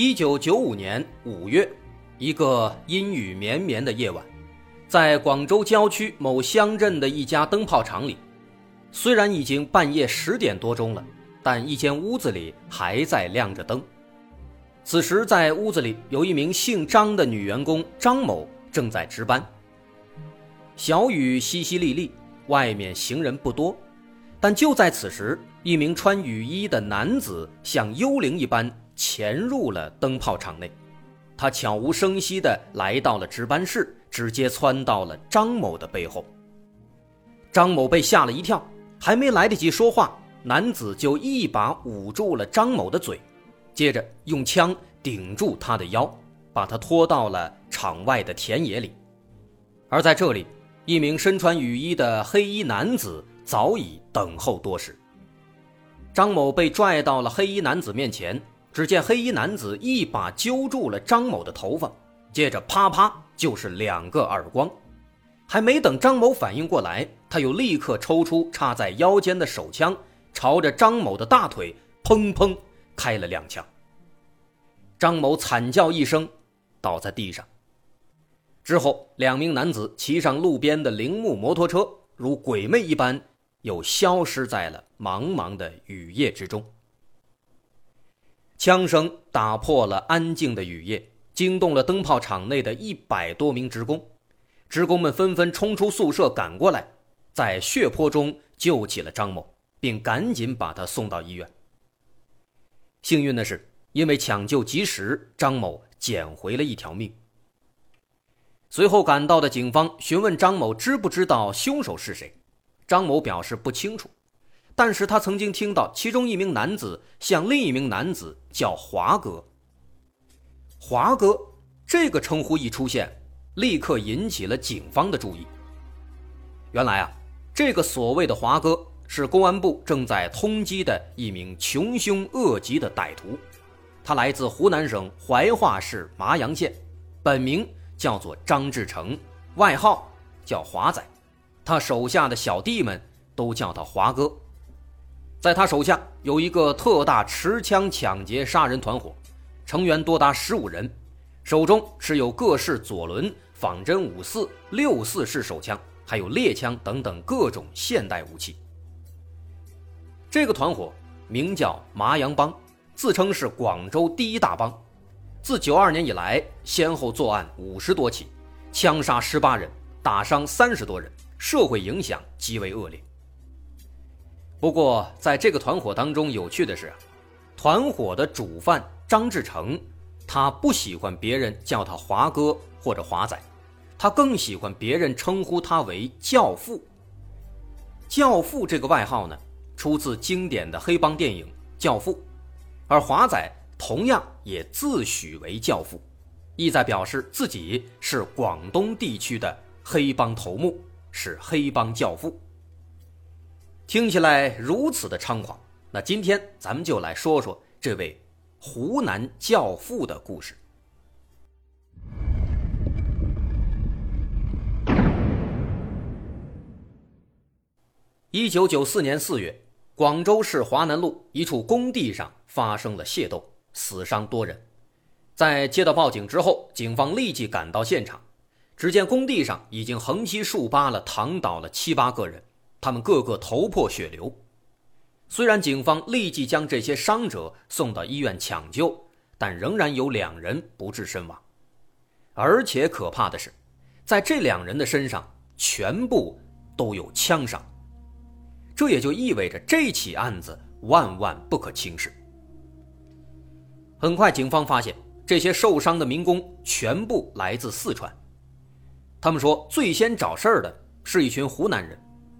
一九九五年五月，一个阴雨绵绵的夜晚，在广州郊区某乡镇的一家灯泡厂里，虽然已经半夜十点多钟了，但一间屋子里还在亮着灯。此时，在屋子里有一名姓张的女员工张某正在值班。小雨淅淅沥沥，外面行人不多，但就在此时，一名穿雨衣的男子像幽灵一般。潜入了灯泡厂内，他悄无声息地来到了值班室，直接窜到了张某的背后。张某被吓了一跳，还没来得及说话，男子就一把捂住了张某的嘴，接着用枪顶住他的腰，把他拖到了场外的田野里。而在这里，一名身穿雨衣的黑衣男子早已等候多时。张某被拽到了黑衣男子面前。只见黑衣男子一把揪住了张某的头发，接着啪啪就是两个耳光，还没等张某反应过来，他又立刻抽出插在腰间的手枪，朝着张某的大腿砰砰开了两枪。张某惨叫一声，倒在地上。之后，两名男子骑上路边的铃木摩托车，如鬼魅一般，又消失在了茫茫的雨夜之中。枪声打破了安静的雨夜，惊动了灯泡厂内的一百多名职工。职工们纷纷冲出宿舍赶过来，在血泊中救起了张某，并赶紧把他送到医院。幸运的是，因为抢救及时，张某捡回了一条命。随后赶到的警方询问张某知不知道凶手是谁，张某表示不清楚。但是他曾经听到其中一名男子向另一名男子叫“华哥”。华哥这个称呼一出现，立刻引起了警方的注意。原来啊，这个所谓的华哥是公安部正在通缉的一名穷凶恶极的歹徒，他来自湖南省怀化市麻阳县，本名叫做张志成，外号叫华仔，他手下的小弟们都叫他华哥。在他手下有一个特大持枪抢劫杀人团伙，成员多达十五人，手中持有各式左轮、仿真五四、六四式手枪，还有猎枪等等各种现代武器。这个团伙名叫麻阳帮，自称是广州第一大帮，自九二年以来先后作案五十多起，枪杀十八人，打伤三十多人，社会影响极为恶劣。不过，在这个团伙当中，有趣的是，团伙的主犯张志成，他不喜欢别人叫他华哥或者华仔，他更喜欢别人称呼他为教父。教父这个外号呢，出自经典的黑帮电影《教父》，而华仔同样也自诩为教父，意在表示自己是广东地区的黑帮头目，是黑帮教父。听起来如此的猖狂，那今天咱们就来说说这位湖南教父的故事。一九九四年四月，广州市华南路一处工地上发生了械斗，死伤多人。在接到报警之后，警方立即赶到现场，只见工地上已经横七竖八了躺倒了七八个人。他们个个头破血流，虽然警方立即将这些伤者送到医院抢救，但仍然有两人不治身亡。而且可怕的是，在这两人的身上全部都有枪伤，这也就意味着这起案子万万不可轻视。很快，警方发现这些受伤的民工全部来自四川，他们说最先找事儿的是一群湖南人。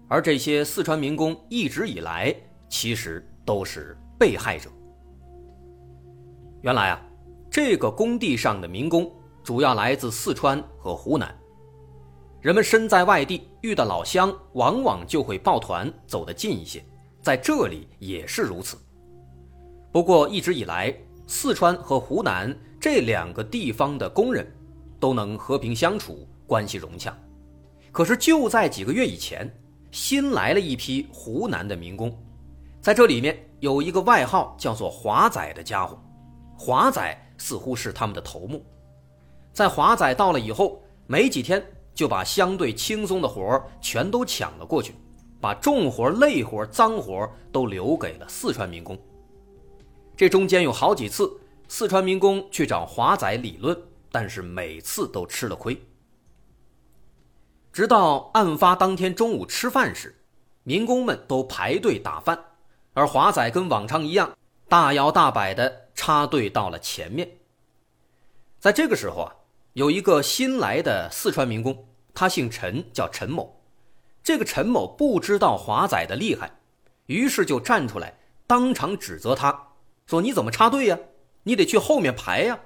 而这些四川民工一直以来其实都是被害者。原来啊，这个工地上的民工主要来自四川和湖南。人们身在外地，遇到老乡，往往就会抱团走得近一些，在这里也是如此。不过一直以来，四川和湖南这两个地方的工人都能和平相处，关系融洽。可是就在几个月以前，新来了一批湖南的民工，在这里面有一个外号叫做“华仔”的家伙，华仔似乎是他们的头目。在华仔到了以后，没几天。就把相对轻松的活儿全都抢了过去，把重活、累活、脏活都留给了四川民工。这中间有好几次，四川民工去找华仔理论，但是每次都吃了亏。直到案发当天中午吃饭时，民工们都排队打饭，而华仔跟往常一样，大摇大摆地插队到了前面。在这个时候啊，有一个新来的四川民工。他姓陈，叫陈某。这个陈某不知道华仔的厉害，于是就站出来，当场指责他，说：“你怎么插队呀？你得去后面排呀！”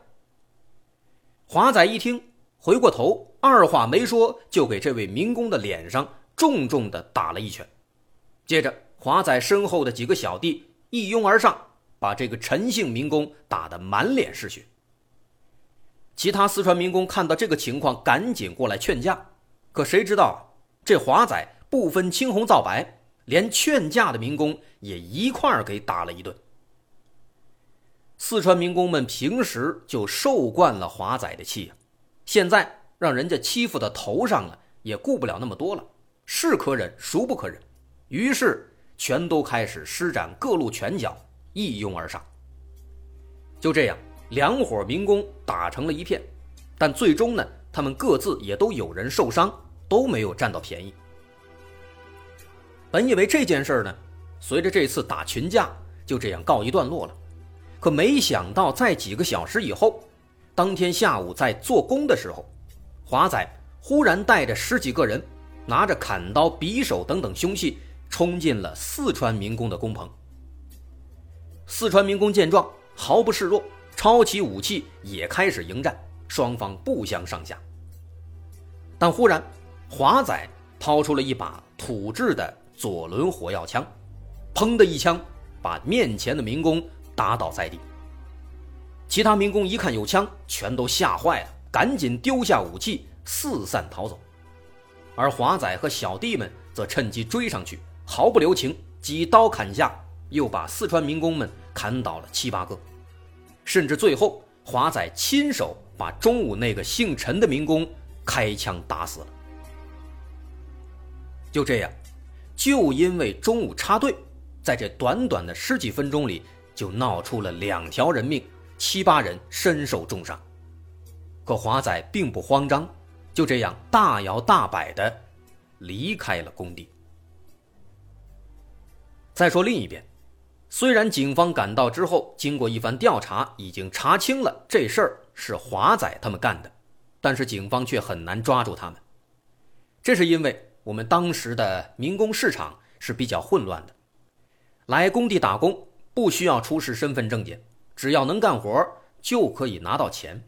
华仔一听，回过头，二话没说，就给这位民工的脸上重重的打了一拳。接着，华仔身后的几个小弟一拥而上，把这个陈姓民工打得满脸是血。其他四川民工看到这个情况，赶紧过来劝架。可谁知道，这华仔不分青红皂白，连劝架的民工也一块儿给打了一顿。四川民工们平时就受惯了华仔的气，现在让人家欺负到头上了，也顾不了那么多了，是可忍，孰不可忍？于是全都开始施展各路拳脚，一拥而上。就这样，两伙民工打成了一片，但最终呢，他们各自也都有人受伤。都没有占到便宜。本以为这件事呢，随着这次打群架就这样告一段落了，可没想到在几个小时以后，当天下午在做工的时候，华仔忽然带着十几个人，拿着砍刀、匕首等等凶器，冲进了四川民工的工棚。四川民工见状毫不示弱，抄起武器也开始迎战，双方不相上下。但忽然。华仔掏出了一把土制的左轮火药枪，砰的一枪把面前的民工打倒在地。其他民工一看有枪，全都吓坏了，赶紧丢下武器四散逃走。而华仔和小弟们则趁机追上去，毫不留情，几刀砍下，又把四川民工们砍倒了七八个，甚至最后华仔亲手把中午那个姓陈的民工开枪打死了。就这样，就因为中午插队，在这短短的十几分钟里，就闹出了两条人命，七八人身受重伤。可华仔并不慌张，就这样大摇大摆的离开了工地。再说另一边，虽然警方赶到之后，经过一番调查，已经查清了这事儿是华仔他们干的，但是警方却很难抓住他们，这是因为。我们当时的民工市场是比较混乱的，来工地打工不需要出示身份证件，只要能干活就可以拿到钱。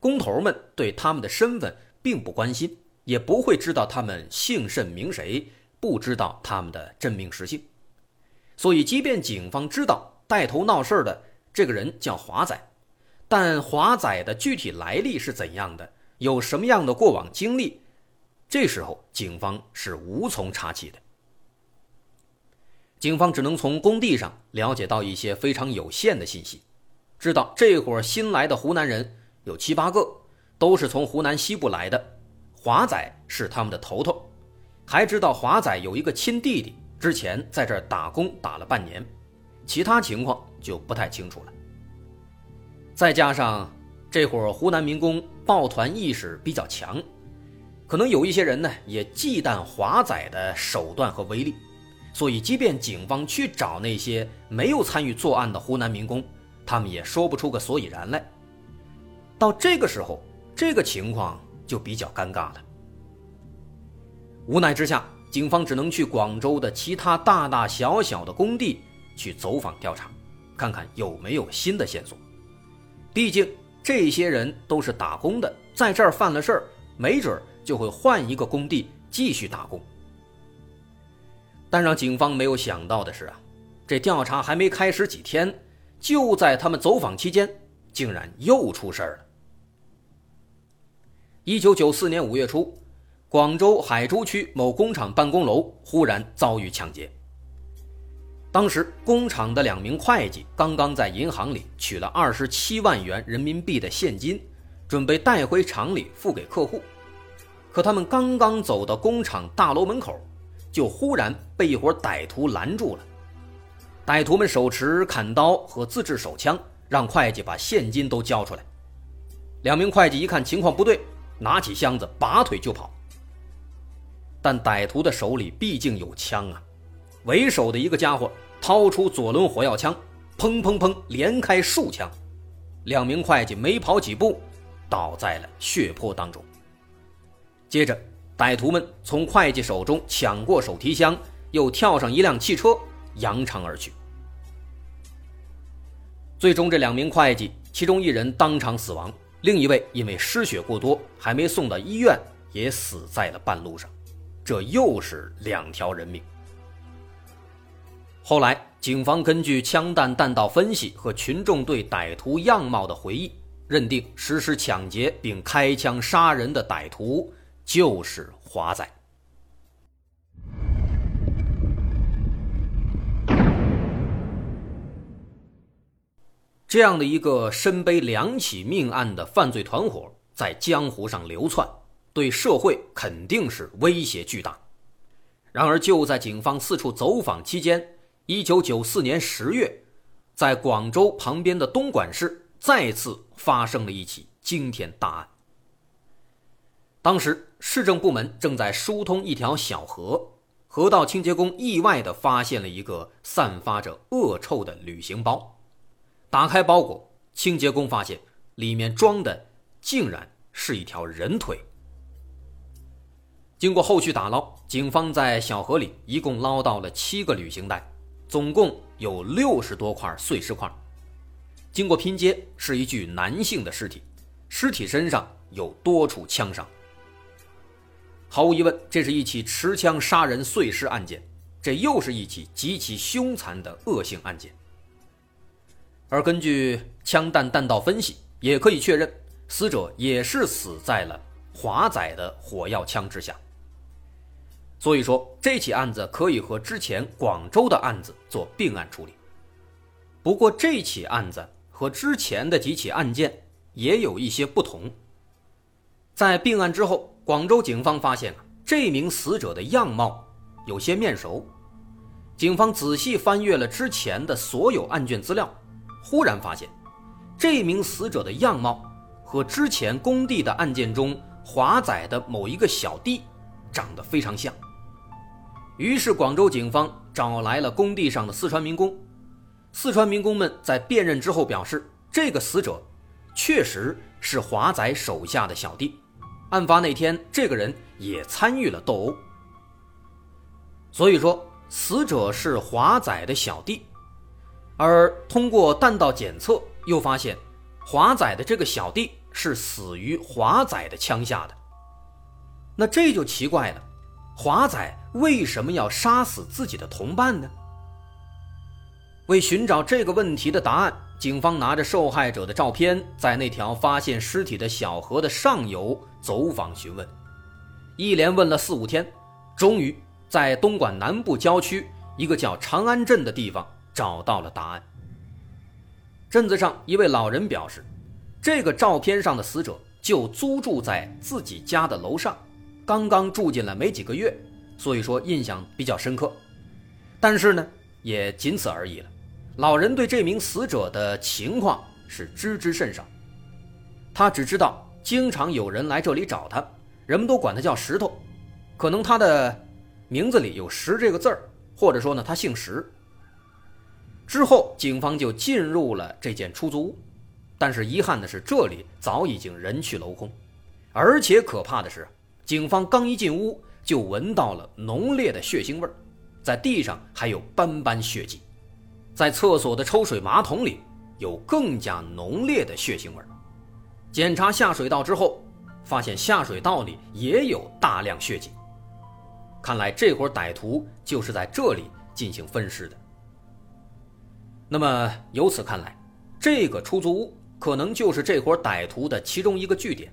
工头们对他们的身份并不关心，也不会知道他们姓甚名谁，不知道他们的真名实姓。所以，即便警方知道带头闹事的这个人叫华仔，但华仔的具体来历是怎样的，有什么样的过往经历？这时候，警方是无从查起的。警方只能从工地上了解到一些非常有限的信息，知道这伙新来的湖南人有七八个，都是从湖南西部来的，华仔是他们的头头，还知道华仔有一个亲弟弟，之前在这儿打工打了半年，其他情况就不太清楚了。再加上这伙湖南民工抱团意识比较强。可能有一些人呢，也忌惮华仔的手段和威力，所以即便警方去找那些没有参与作案的湖南民工，他们也说不出个所以然来。到这个时候，这个情况就比较尴尬了。无奈之下，警方只能去广州的其他大大小小的工地去走访调查，看看有没有新的线索。毕竟这些人都是打工的，在这儿犯了事儿，没准就会换一个工地继续打工。但让警方没有想到的是啊，这调查还没开始几天，就在他们走访期间，竟然又出事了。一九九四年五月初，广州海珠区某工厂办公楼忽然遭遇抢劫。当时，工厂的两名会计刚刚在银行里取了二十七万元人民币的现金，准备带回厂里付给客户。可他们刚刚走到工厂大楼门口，就忽然被一伙歹徒拦住了。歹徒们手持砍刀和自制手枪，让会计把现金都交出来。两名会计一看情况不对，拿起箱子拔腿就跑。但歹徒的手里毕竟有枪啊，为首的一个家伙。掏出左轮火药枪，砰砰砰，连开数枪，两名会计没跑几步，倒在了血泊当中。接着，歹徒们从会计手中抢过手提箱，又跳上一辆汽车，扬长而去。最终，这两名会计，其中一人当场死亡，另一位因为失血过多，还没送到医院，也死在了半路上。这又是两条人命。后来，警方根据枪弹弹道分析和群众对歹徒样貌的回忆，认定实施抢劫并开枪杀人的歹徒就是华仔。这样的一个身背两起命案的犯罪团伙，在江湖上流窜，对社会肯定是威胁巨大。然而，就在警方四处走访期间，一九九四年十月，在广州旁边的东莞市再次发生了一起惊天大案。当时市政部门正在疏通一条小河，河道清洁工意外地发现了一个散发着恶臭的旅行包。打开包裹，清洁工发现里面装的竟然是一条人腿。经过后续打捞，警方在小河里一共捞到了七个旅行袋。总共有六十多块碎尸块，经过拼接是一具男性的尸体，尸体身上有多处枪伤。毫无疑问，这是一起持枪杀人碎尸案件，这又是一起极其凶残的恶性案件。而根据枪弹弹道分析，也可以确认，死者也是死在了华仔的火药枪之下。所以说，这起案子可以和之前广州的案子做并案处理。不过，这起案子和之前的几起案件也有一些不同。在并案之后，广州警方发现啊，这名死者的样貌有些面熟。警方仔细翻阅了之前的所有案卷资料，忽然发现，这名死者的样貌和之前工地的案件中华仔的某一个小弟长得非常像。于是，广州警方找来了工地上的四川民工。四川民工们在辨认之后表示，这个死者确实是华仔手下的小弟。案发那天，这个人也参与了斗殴。所以说，死者是华仔的小弟。而通过弹道检测，又发现华仔的这个小弟是死于华仔的枪下的。那这就奇怪了。华仔为什么要杀死自己的同伴呢？为寻找这个问题的答案，警方拿着受害者的照片，在那条发现尸体的小河的上游走访询问，一连问了四五天，终于在东莞南部郊区一个叫长安镇的地方找到了答案。镇子上一位老人表示，这个照片上的死者就租住在自己家的楼上。刚刚住进来没几个月，所以说印象比较深刻，但是呢，也仅此而已了。老人对这名死者的情况是知之甚少，他只知道经常有人来这里找他，人们都管他叫石头，可能他的名字里有“石”这个字儿，或者说呢他姓石。之后，警方就进入了这间出租屋，但是遗憾的是，这里早已经人去楼空，而且可怕的是。警方刚一进屋，就闻到了浓烈的血腥味，在地上还有斑斑血迹，在厕所的抽水马桶里有更加浓烈的血腥味。检查下水道之后，发现下水道里也有大量血迹。看来这伙歹徒就是在这里进行分尸的。那么由此看来，这个出租屋可能就是这伙歹徒的其中一个据点。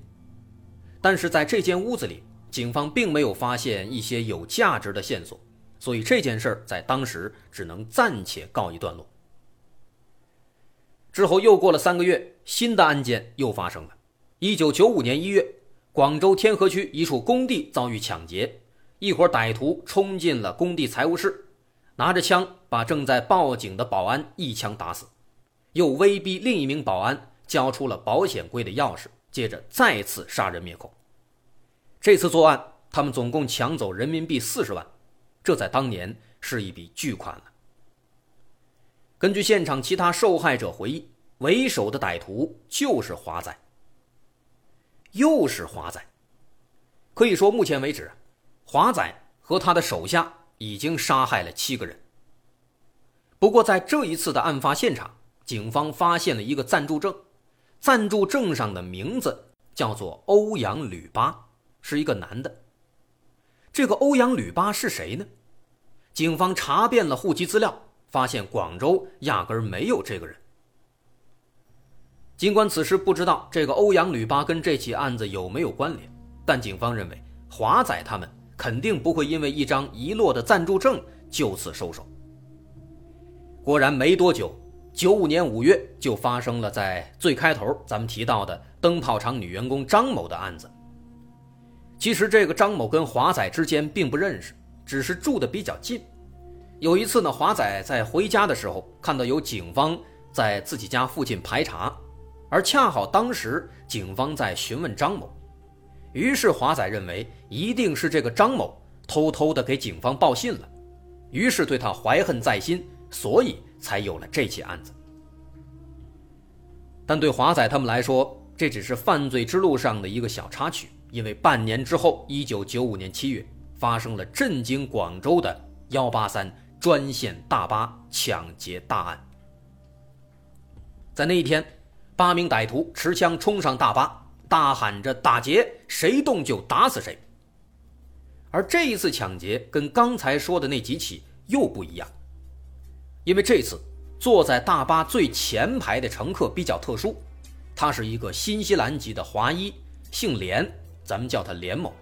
但是在这间屋子里，警方并没有发现一些有价值的线索，所以这件事在当时只能暂且告一段落。之后又过了三个月，新的案件又发生了。一九九五年一月，广州天河区一处工地遭遇抢劫，一伙歹徒冲进了工地财务室，拿着枪把正在报警的保安一枪打死，又威逼另一名保安交出了保险柜的钥匙，接着再次杀人灭口。这次作案，他们总共抢走人民币四十万，这在当年是一笔巨款了。根据现场其他受害者回忆，为首的歹徒就是华仔。又是华仔。可以说，目前为止，华仔和他的手下已经杀害了七个人。不过，在这一次的案发现场，警方发现了一个暂住证，暂住证上的名字叫做欧阳吕巴，是一个男的。这个欧阳吕巴是谁呢？警方查遍了户籍资料。发现广州压根儿没有这个人。尽管此时不知道这个欧阳吕巴跟这起案子有没有关联，但警方认为华仔他们肯定不会因为一张遗落的暂住证就此收手。果然没多久，九五年五月就发生了在最开头咱们提到的灯泡厂女员工张某的案子。其实这个张某跟华仔之间并不认识，只是住的比较近。有一次呢，华仔在回家的时候看到有警方在自己家附近排查，而恰好当时警方在询问张某，于是华仔认为一定是这个张某偷偷的给警方报信了，于是对他怀恨在心，所以才有了这起案子。但对华仔他们来说，这只是犯罪之路上的一个小插曲，因为半年之后，一九九五年七月，发生了震惊广州的幺八三。专线大巴抢劫大案，在那一天，八名歹徒持枪冲上大巴，大喊着“打劫，谁动就打死谁”。而这一次抢劫跟刚才说的那几起又不一样，因为这次坐在大巴最前排的乘客比较特殊，他是一个新西兰籍的华裔，姓连，咱们叫他连某。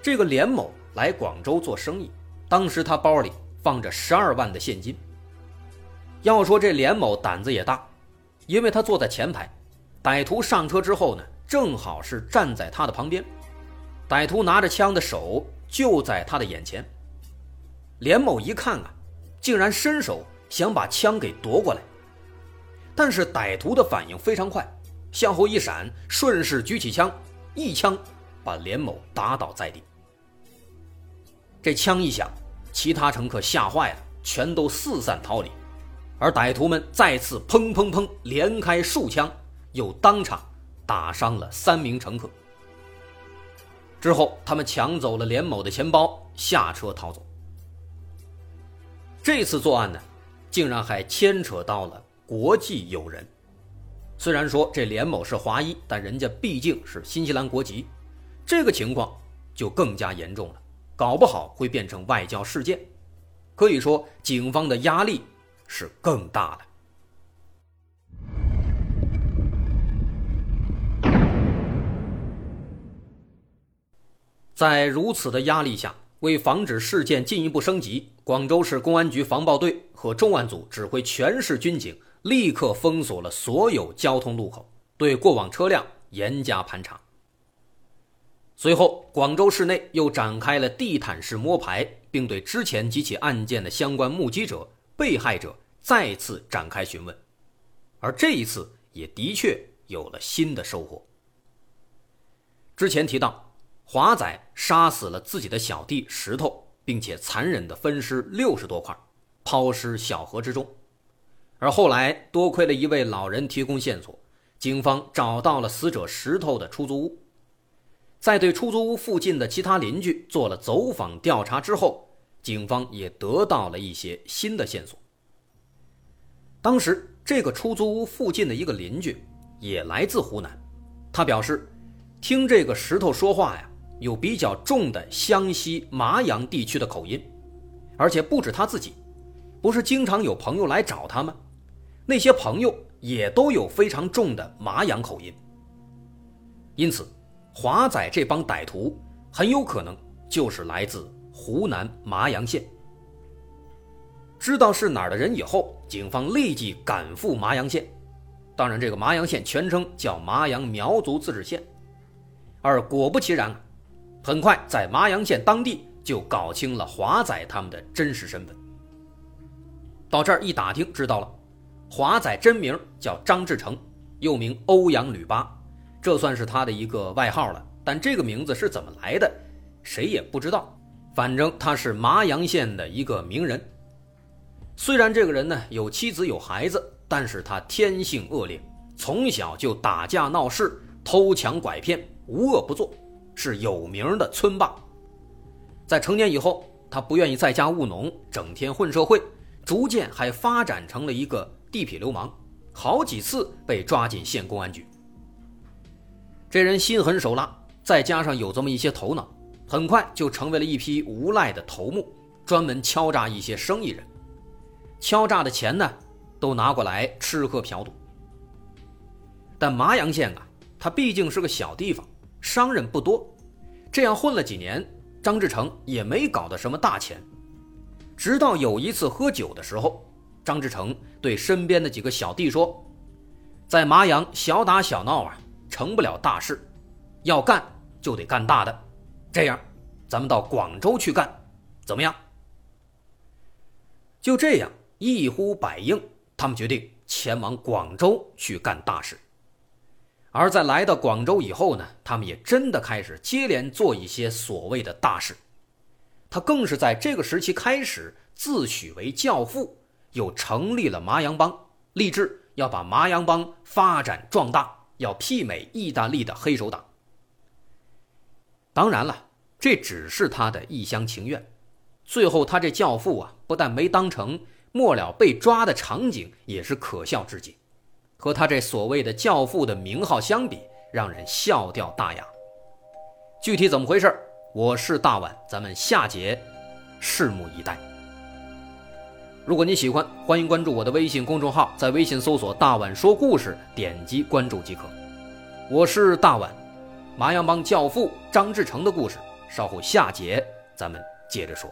这个连某来广州做生意，当时他包里。放着十二万的现金。要说这连某胆子也大，因为他坐在前排，歹徒上车之后呢，正好是站在他的旁边，歹徒拿着枪的手就在他的眼前。连某一看啊，竟然伸手想把枪给夺过来，但是歹徒的反应非常快，向后一闪，顺势举起枪，一枪把连某打倒在地。这枪一响。其他乘客吓坏了，全都四散逃离，而歹徒们再次砰砰砰连开数枪，又当场打伤了三名乘客。之后，他们抢走了连某的钱包，下车逃走。这次作案呢，竟然还牵扯到了国际友人。虽然说这连某是华裔，但人家毕竟是新西兰国籍，这个情况就更加严重了。搞不好会变成外交事件，可以说警方的压力是更大的。在如此的压力下，为防止事件进一步升级，广州市公安局防暴队和重案组指挥全市军警，立刻封锁了所有交通路口，对过往车辆严加盘查。随后，广州市内又展开了地毯式摸排，并对之前几起案件的相关目击者、被害者再次展开询问，而这一次也的确有了新的收获。之前提到，华仔杀死了自己的小弟石头，并且残忍地分尸六十多块，抛尸小河之中，而后来多亏了一位老人提供线索，警方找到了死者石头的出租屋。在对出租屋附近的其他邻居做了走访调查之后，警方也得到了一些新的线索。当时，这个出租屋附近的一个邻居也来自湖南，他表示，听这个石头说话呀，有比较重的湘西麻阳地区的口音，而且不止他自己，不是经常有朋友来找他吗？那些朋友也都有非常重的麻阳口音。因此，华仔这帮歹徒很有可能就是来自湖南麻阳县。知道是哪儿的人以后，警方立即赶赴麻阳县。当然，这个麻阳县全称叫麻阳苗族自治县。而果不其然，很快在麻阳县当地就搞清了华仔他们的真实身份。到这儿一打听，知道了，华仔真名叫张志成，又名欧阳吕八。这算是他的一个外号了，但这个名字是怎么来的，谁也不知道。反正他是麻阳县的一个名人。虽然这个人呢有妻子有孩子，但是他天性恶劣，从小就打架闹事、偷抢拐骗，无恶不作，是有名的村霸。在成年以后，他不愿意在家务农，整天混社会，逐渐还发展成了一个地痞流氓，好几次被抓进县公安局。这人心狠手辣，再加上有这么一些头脑，很快就成为了一批无赖的头目，专门敲诈一些生意人。敲诈的钱呢，都拿过来吃喝嫖赌。但麻阳县啊，它毕竟是个小地方，商人不多，这样混了几年，张志成也没搞到什么大钱。直到有一次喝酒的时候，张志成对身边的几个小弟说：“在麻阳小打小闹啊。”成不了大事，要干就得干大的。这样，咱们到广州去干，怎么样？就这样，一呼百应，他们决定前往广州去干大事。而在来到广州以后呢，他们也真的开始接连做一些所谓的大事。他更是在这个时期开始自诩为教父，又成立了麻阳帮，立志要把麻阳帮发展壮大。要媲美意大利的黑手党。当然了，这只是他的一厢情愿。最后，他这教父啊，不但没当成，末了被抓的场景也是可笑至极，和他这所谓的教父的名号相比，让人笑掉大牙。具体怎么回事我是大碗，咱们下节拭目以待。如果你喜欢，欢迎关注我的微信公众号，在微信搜索“大碗说故事”，点击关注即可。我是大碗，麻阳帮教父张志成的故事，稍后下节咱们接着说。